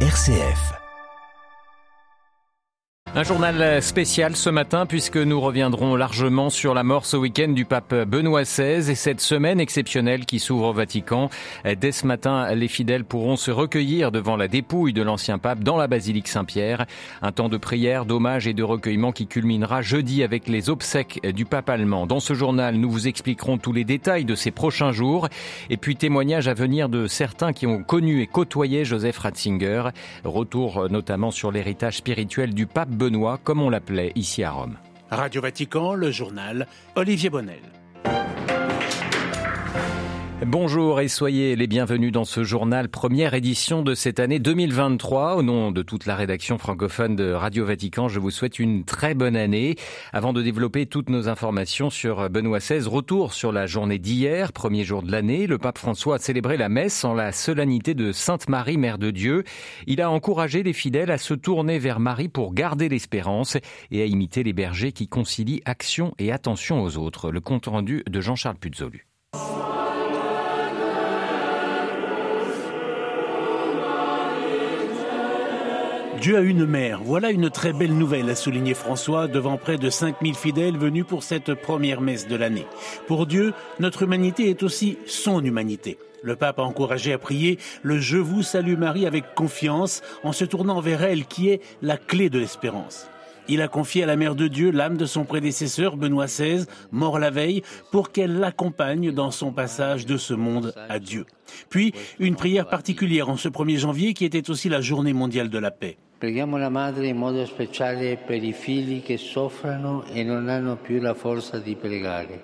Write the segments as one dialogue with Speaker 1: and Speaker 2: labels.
Speaker 1: RCF.
Speaker 2: Un journal spécial ce matin puisque nous reviendrons largement sur la mort ce week-end du pape Benoît XVI et cette semaine exceptionnelle qui s'ouvre au Vatican. Dès ce matin, les fidèles pourront se recueillir devant la dépouille de l'ancien pape dans la basilique Saint-Pierre. Un temps de prière, d'hommage et de recueillement qui culminera jeudi avec les obsèques du pape allemand. Dans ce journal, nous vous expliquerons tous les détails de ces prochains jours et puis témoignages à venir de certains qui ont connu et côtoyé Joseph Ratzinger. Retour notamment sur l'héritage spirituel du pape Benoît Comme on l'appelait ici à Rome.
Speaker 3: Radio Vatican, le journal, Olivier Bonnel.
Speaker 2: Bonjour et soyez les bienvenus dans ce journal, première édition de cette année 2023. Au nom de toute la rédaction francophone de Radio Vatican, je vous souhaite une très bonne année. Avant de développer toutes nos informations sur Benoît XVI, retour sur la journée d'hier, premier jour de l'année. Le pape François a célébré la messe en la solennité de Sainte Marie, Mère de Dieu. Il a encouragé les fidèles à se tourner vers Marie pour garder l'espérance et à imiter les bergers qui concilient action et attention aux autres. Le compte rendu de Jean-Charles Puzolu.
Speaker 3: Dieu a une mère. Voilà une très belle nouvelle, a souligné François devant près de 5000 fidèles venus pour cette première messe de l'année. Pour Dieu, notre humanité est aussi son humanité. Le pape a encouragé à prier le Je vous salue Marie avec confiance en se tournant vers elle qui est la clé de l'espérance. Il a confié à la Mère de Dieu l'âme de son prédécesseur Benoît XVI, mort la veille, pour qu'elle l'accompagne dans son passage de ce monde à Dieu. Puis, une prière particulière en ce 1er janvier qui était aussi la journée mondiale de la paix.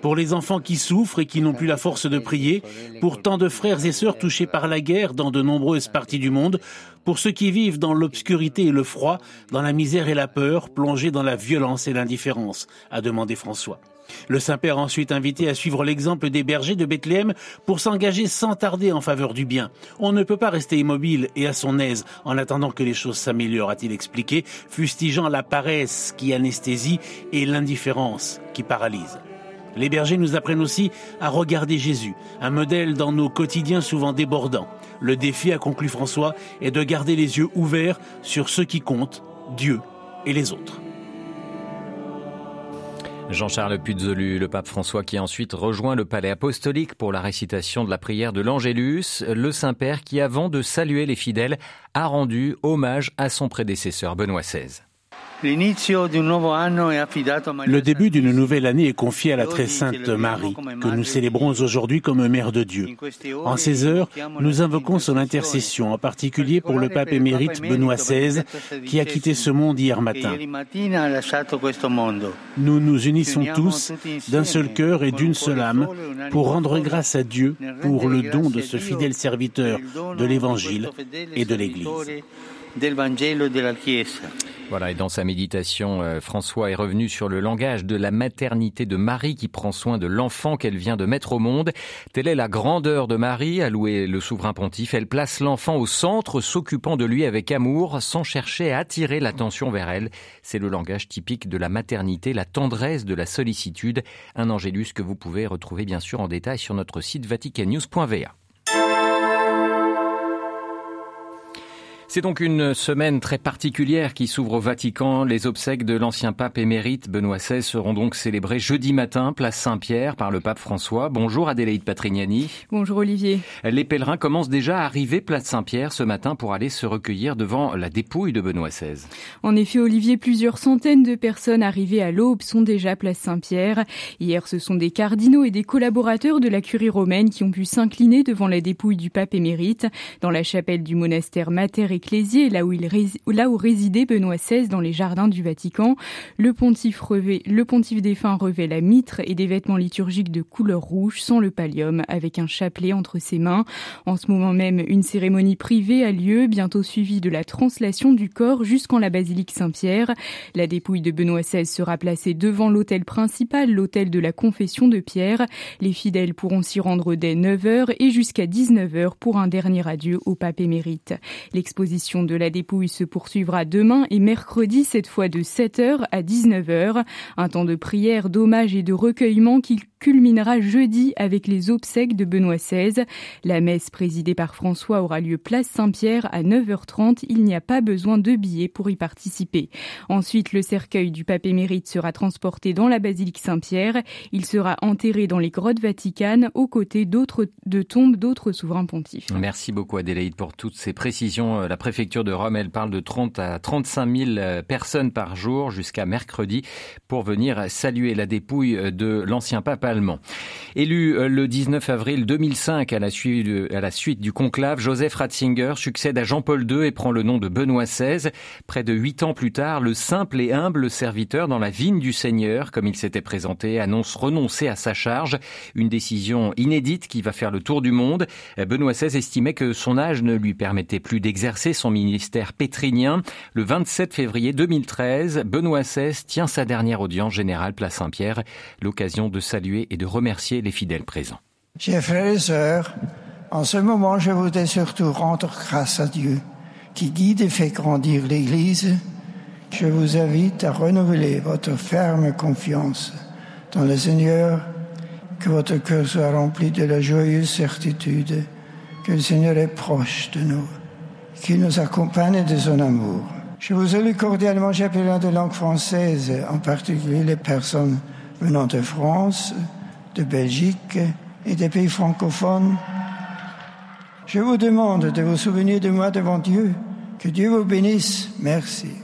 Speaker 3: Pour les enfants qui souffrent et qui n'ont plus la force de prier, pour tant de frères et sœurs touchés par la guerre dans de nombreuses parties du monde, pour ceux qui vivent dans l'obscurité et le froid, dans la misère et la peur, plongés dans la violence et l'indifférence, a demandé François. Le Saint-Père ensuite invité à suivre l'exemple des bergers de Bethléem pour s'engager sans tarder en faveur du bien. On ne peut pas rester immobile et à son aise en attendant que les choses s'améliorent, a-t-il expliqué, fustigeant la paresse qui anesthésie et l'indifférence qui paralyse. Les bergers nous apprennent aussi à regarder Jésus, un modèle dans nos quotidiens souvent débordants. Le défi, a conclu François, est de garder les yeux ouverts sur ce qui compte, Dieu et les autres.
Speaker 2: Jean-Charles Puzolu, le pape François qui ensuite rejoint le palais apostolique pour la récitation de la prière de l'Angélus, le Saint-Père qui, avant de saluer les fidèles, a rendu hommage à son prédécesseur Benoît XVI.
Speaker 3: Le début d'une nouvelle année est confié à la très sainte Marie, que nous célébrons aujourd'hui comme Mère de Dieu. En ces heures, nous invoquons son intercession, en particulier pour le pape émérite Benoît XVI, qui a quitté ce monde hier matin. Nous nous unissons tous d'un seul cœur et d'une seule âme pour rendre grâce à Dieu pour le don de ce fidèle serviteur de l'Évangile et de l'Église.
Speaker 2: Voilà, et dans sa méditation, euh, François est revenu sur le langage de la maternité de Marie qui prend soin de l'enfant qu'elle vient de mettre au monde. Telle est la grandeur de Marie, a loué le souverain pontife. Elle place l'enfant au centre, s'occupant de lui avec amour, sans chercher à attirer l'attention vers elle. C'est le langage typique de la maternité, la tendresse de la sollicitude. Un angélus que vous pouvez retrouver bien sûr en détail sur notre site vaticannews.va. C'est donc une semaine très particulière qui s'ouvre au Vatican. Les obsèques de l'ancien pape émérite Benoît XVI seront donc célébrées jeudi matin, place Saint-Pierre, par le pape François. Bonjour Adélaïde Patrignani.
Speaker 4: Bonjour Olivier.
Speaker 2: Les pèlerins commencent déjà à arriver place Saint-Pierre ce matin pour aller se recueillir devant la dépouille de Benoît XVI.
Speaker 4: En effet, Olivier, plusieurs centaines de personnes arrivées à l'aube sont déjà place Saint-Pierre. Hier, ce sont des cardinaux et des collaborateurs de la curie romaine qui ont pu s'incliner devant la dépouille du pape émérite dans la chapelle du monastère Mater Ecclésié, là où, il résidait Benoît XVI dans les jardins du Vatican. Le pontife, revêt, le pontife défunt revêt la mitre et des vêtements liturgiques de couleur rouge sans le pallium, avec un chapelet entre ses mains. En ce moment même, une cérémonie privée a lieu, bientôt suivie de la translation du corps jusqu'en la basilique Saint-Pierre. La dépouille de Benoît XVI sera placée devant l'autel principal, l'autel de la confession de Pierre. Les fidèles pourront s'y rendre dès 9h et jusqu'à 19h pour un dernier adieu au pape émérite. L'exposition de la dépouille se poursuivra demain et mercredi, cette fois de 7h à 19h. Un temps de prière, d'hommage et de recueillement qui culminera jeudi avec les obsèques de Benoît XVI. La messe présidée par François aura lieu place Saint-Pierre à 9h30. Il n'y a pas besoin de billets pour y participer. Ensuite, le cercueil du pape émérite sera transporté dans la basilique Saint-Pierre. Il sera enterré dans les grottes vaticanes aux côtés d'autres de tombes d'autres souverains pontifs.
Speaker 2: Merci beaucoup Adélaïde pour toutes ces précisions. La préfecture de Rome, elle parle de 30 à 35 000 personnes par jour jusqu'à mercredi pour venir saluer la dépouille de l'ancien pape Élu euh, le 19 avril 2005 à la, suite, du conclave, Joseph Ratzinger succède à Jean-Paul II et prend le nom de Benoît XVI. Près de huit ans plus tard, le simple et humble serviteur dans la vigne du Seigneur, comme il s'était présenté, annonce renoncer à sa charge. Une décision inédite qui va faire le tour du monde. Benoît XVI estimait que son âge ne lui permettait plus d'exercer son ministère pétrinien. Le 27 février 2013, Benoît XVI tient sa dernière audience générale place Saint-Pierre, l'occasion de saluer et de remercier les fidèles présents.
Speaker 1: Chers frères et sœurs, en ce moment, je voudrais surtout rendre grâce à Dieu qui guide et fait grandir l'Église. Je vous invite à renouveler votre ferme confiance dans le Seigneur, que votre cœur soit rempli de la joyeuse certitude que le Seigneur est proche de nous, qu'il nous accompagne de son amour. Je vous salue cordialement, chapelain de langue française, en particulier les personnes venant de France, de Belgique et des pays francophones. Je vous demande de vous souvenir de moi devant Dieu. Que Dieu vous bénisse. Merci.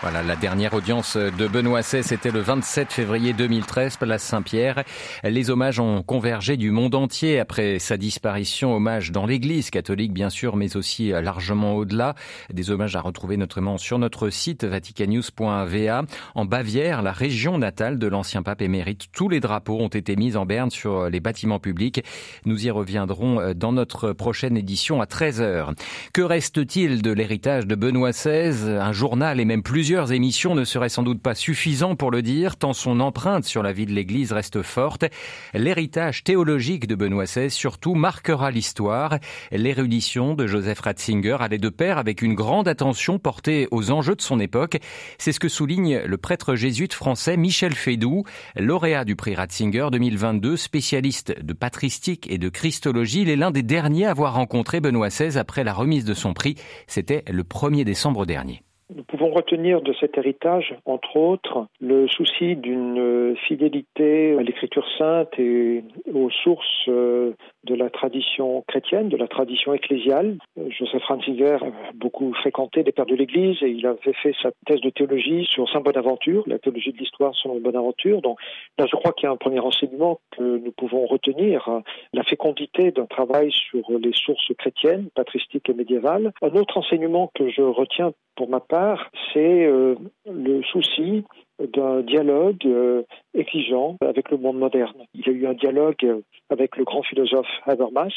Speaker 2: Voilà, la dernière audience de Benoît XVI, c'était le 27 février 2013, place Saint-Pierre. Les hommages ont convergé du monde entier après sa disparition. Hommage dans l'église catholique, bien sûr, mais aussi largement au-delà. Des hommages à retrouver notamment sur notre site vaticannews.va. En Bavière, la région natale de l'ancien pape émérite, tous les drapeaux ont été mis en berne sur les bâtiments publics. Nous y reviendrons dans notre prochaine édition à 13h. Que reste-t-il de l'héritage de Benoît XVI? Un journal et même Plusieurs émissions ne seraient sans doute pas suffisants pour le dire, tant son empreinte sur la vie de l'Église reste forte. L'héritage théologique de Benoît XVI surtout marquera l'histoire. L'érudition de Joseph Ratzinger allait de pair avec une grande attention portée aux enjeux de son époque. C'est ce que souligne le prêtre jésuite français Michel Fédou, lauréat du prix Ratzinger 2022, spécialiste de patristique et de christologie. Il est l'un des derniers à avoir rencontré Benoît XVI après la remise de son prix. C'était le 1er décembre dernier.
Speaker 5: Nous pouvons retenir de cet héritage, entre autres, le souci d'une fidélité à l'écriture sainte et aux sources euh, de la tradition chrétienne, de la tradition ecclésiale. Joseph Ratzinger a beaucoup fréquenté les pères de l'Église et il avait fait sa thèse de théologie sur Saint Bonaventure, la théologie de l'histoire selon Bonaventure. Donc là, je crois qu'il y a un premier enseignement que nous pouvons retenir, la fécondité d'un travail sur les sources chrétiennes, patristiques et médiévales. Un autre enseignement que je retiens pour ma part, c'est euh, le souci d'un dialogue euh, exigeant avec le monde moderne. Il y a eu un dialogue avec le grand philosophe Habermas,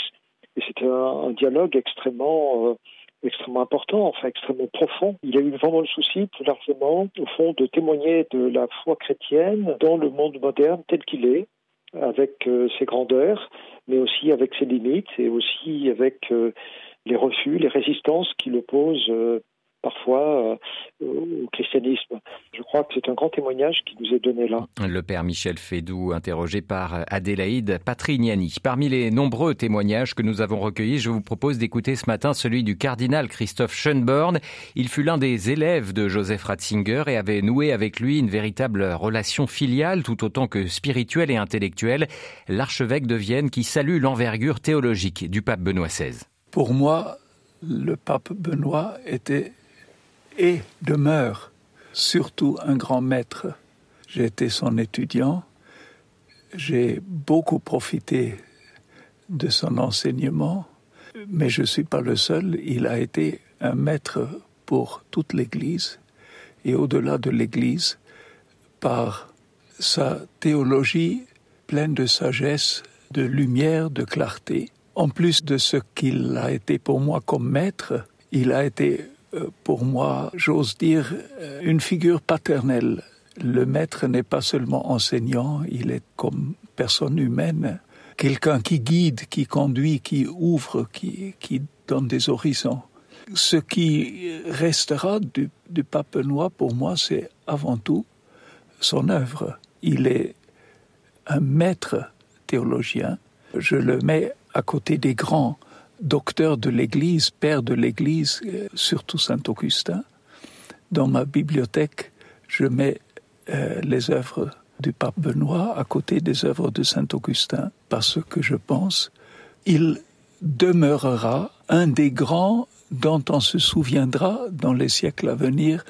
Speaker 5: et c'était un, dialogue extrêmement euh, extrêmement important, enfin extrêmement profond. Il a eu vraiment le souci, plus largement, au fond, de témoigner de la foi chrétienne dans le monde moderne tel qu'il est, avec ses grandeurs, mais aussi avec ses limites et aussi avec les refus, les résistances qu'il oppose parfois euh, au christianisme. Je crois que c'est un grand témoignage qui nous est donné là.
Speaker 2: Le père Michel Fédou, interrogé par Adélaïde Patrignani. Parmi les nombreux témoignages que nous avons recueillis, je vous propose d'écouter ce matin celui du cardinal Christophe Schönborn. Il fut l'un des élèves de Joseph Ratzinger et avait noué avec lui une véritable relation filiale tout autant que spirituelle et intellectuelle. L'archevêque de Vienne qui salue l'envergure théologique du pape Benoît XVI.
Speaker 6: Pour moi, le pape Benoît était et demeure surtout un grand maître. J'ai été son étudiant, j'ai beaucoup profité de son enseignement, mais je ne suis pas le seul, il a été un maître pour toute l'Église et au-delà de l'Église par sa théologie pleine de sagesse, de lumière, de clarté. En plus de ce qu'il a été pour moi comme maître, il a été pour moi, j'ose dire, euh, une figure paternelle. Le maître n'est pas seulement enseignant, il est comme personne humaine, quelqu'un qui guide, qui conduit, qui ouvre, qui, qui donne des horizons. Ce qui restera du, du pape Benoît pour moi, c'est avant tout son œuvre. Il est un maître théologien. Je le mets à côté des grands docteurs de l'Église, pères de l'Église, euh, surtout Saint Augustin. Dans ma bibliothèque, je mets euh, les œuvres du pape Benoît à côté des œuvres de Saint Augustin, parce que je pense il demeurera un des grands dont on se souviendra dans les siècles à venir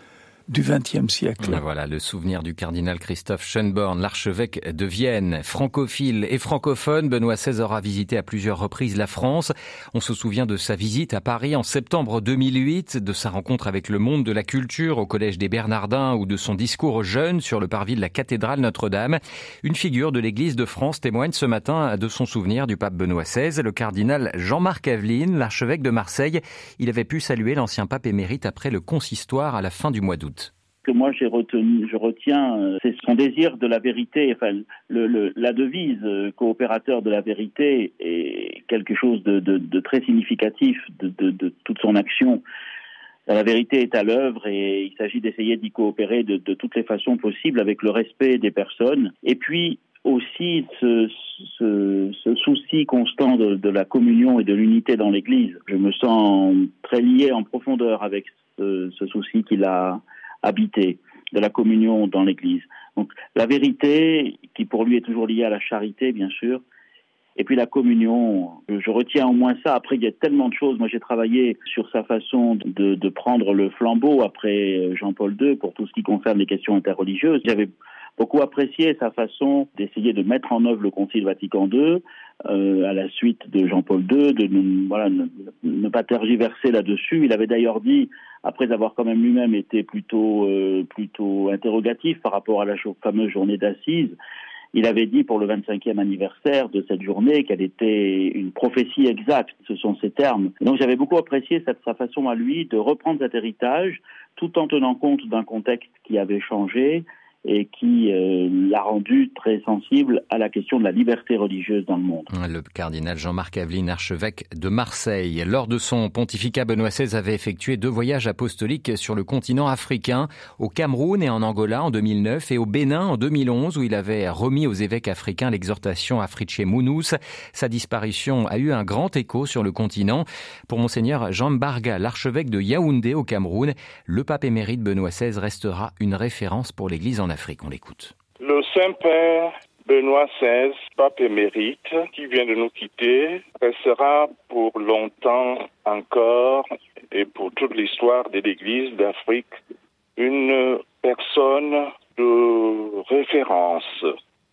Speaker 6: du siècle.
Speaker 2: Voilà le souvenir du cardinal Christophe Schönborn, l'archevêque de Vienne. Francophile et francophone, Benoît XVI aura visité à plusieurs reprises la France. On se souvient de sa visite à Paris en septembre 2008, de sa rencontre avec le monde de la culture au Collège des Bernardins ou de son discours aux jeunes sur le parvis de la cathédrale Notre-Dame. Une figure de l'Église de France témoigne ce matin de son souvenir du pape Benoît XVI, le cardinal Jean-Marc Aveline, l'archevêque de Marseille. Il avait pu saluer l'ancien pape émérite après le consistoire à la fin du mois d'août
Speaker 7: que moi j'ai retenu, je retiens, euh, c'est son désir de la vérité. Enfin, la devise euh, coopérateur de la vérité est quelque chose de, très significatif de, toute son action. La vérité est à l'œuvre et il s'agit d'essayer d'y coopérer de, toutes les façons possibles avec le respect des personnes. Et puis aussi ce, souci constant de, la communion et de l'unité dans l'Église. Je me sens très lié en profondeur avec ce souci qu'il a habité, de la communion dans l'Église. Donc la vérité, qui pour lui est toujours liée à la charité, bien sûr, et puis la communion, je retiens au moins ça. Après, il y a tellement de choses. Moi, j'ai travaillé sur sa façon de, de prendre le flambeau après Jean-Paul II pour tout ce qui concerne les questions interreligieuses. J'avais beaucoup apprécié sa façon d'essayer de mettre en œuvre le Concile Vatican II euh, à la suite de Jean-Paul II, de ne, pas tergiverser là-dessus. Il avait d'ailleurs dit, après avoir quand même lui-même été plutôt, euh, plutôt interrogatif par rapport à la fameuse journée d'assises, il avait dit pour le 25e anniversaire de cette journée qu'elle était une prophétie exacte, ce sont ses termes. donc j'avais beaucoup apprécié cette, sa façon à lui de reprendre cet héritage tout en tenant compte d'un contexte qui avait changé et qui euh, l'a rendu très sensible à la question de la liberté religieuse dans le monde.
Speaker 2: Le cardinal Jean-Marc Aveline, archevêque de Marseille. Lors de son pontificat, Benoît XVI avait effectué deux voyages apostoliques sur le continent africain, au Cameroun et en Angola en 2009 et au Bénin en 2011 où il avait remis aux évêques africains l'exhortation Afriche Mounous. Sa disparition a eu un grand écho sur le continent. Pour monseigneur Jean Barga, l'archevêque de Yaoundé au Cameroun, le pape émérite Benoît XVI restera une référence pour l'église en Afrique. On l'écoute.
Speaker 8: Le Saint-Père Benoît XVI, pape émérite, qui vient de nous quitter, restera pour longtemps encore et pour toute l'histoire de l'Église d'Afrique une personne de référence.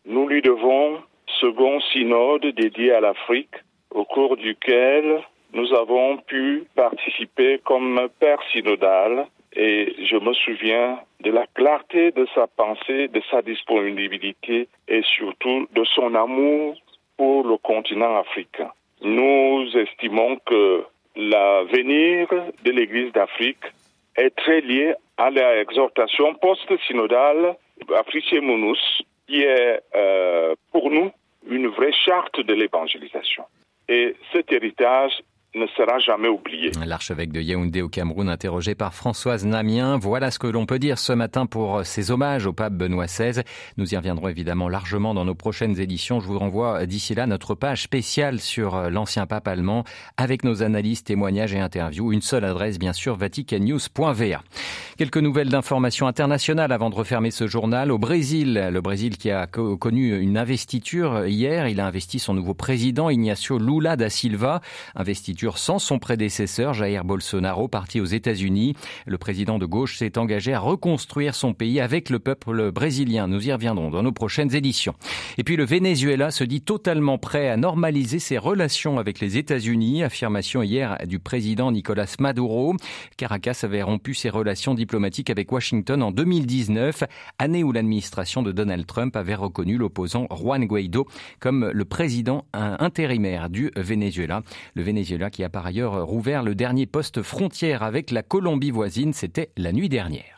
Speaker 8: Nous lui devons second synode dédié à l'Afrique, au cours duquel nous avons pu participer comme père synodal et je me souviens de la clarté de sa pensée, de sa disponibilité et surtout de son amour pour le continent africain. Nous estimons que l'avenir de l'Église d'Afrique est très lié à l'exhortation post-synodale Afrique qui est euh, pour nous une vraie charte de l'évangélisation. Et cet héritage ne sera jamais oublié.
Speaker 2: L'archevêque de Yaoundé au Cameroun, interrogé par Françoise Namien. Voilà ce que l'on peut dire ce matin pour ces hommages au pape Benoît XVI. Nous y reviendrons évidemment largement dans nos prochaines éditions. Je vous renvoie d'ici là notre page spéciale sur l'ancien pape allemand avec nos analyses, témoignages et interviews. Une seule adresse, bien sûr, vaticannews.va. Quelques nouvelles d'informations internationales avant de refermer ce journal. Au Brésil, le Brésil qui a connu une investiture hier, il a investi son nouveau président Ignacio Lula da Silva, sans son prédécesseur Jair Bolsonaro, parti aux États-Unis. Le président de gauche s'est engagé à reconstruire son pays avec le peuple brésilien. Nous y reviendrons dans nos prochaines éditions. Et puis le Venezuela se dit totalement prêt à normaliser ses relations avec les États-Unis. Affirmation hier du président Nicolas Maduro. Caracas avait rompu ses relations diplomatiques avec Washington en 2019, année où l'administration de Donald Trump avait reconnu l'opposant Juan Guaido comme le président intérimaire du Venezuela. Le Venezuela qui a par ailleurs rouvert le dernier poste frontière avec la Colombie voisine, c'était la nuit dernière.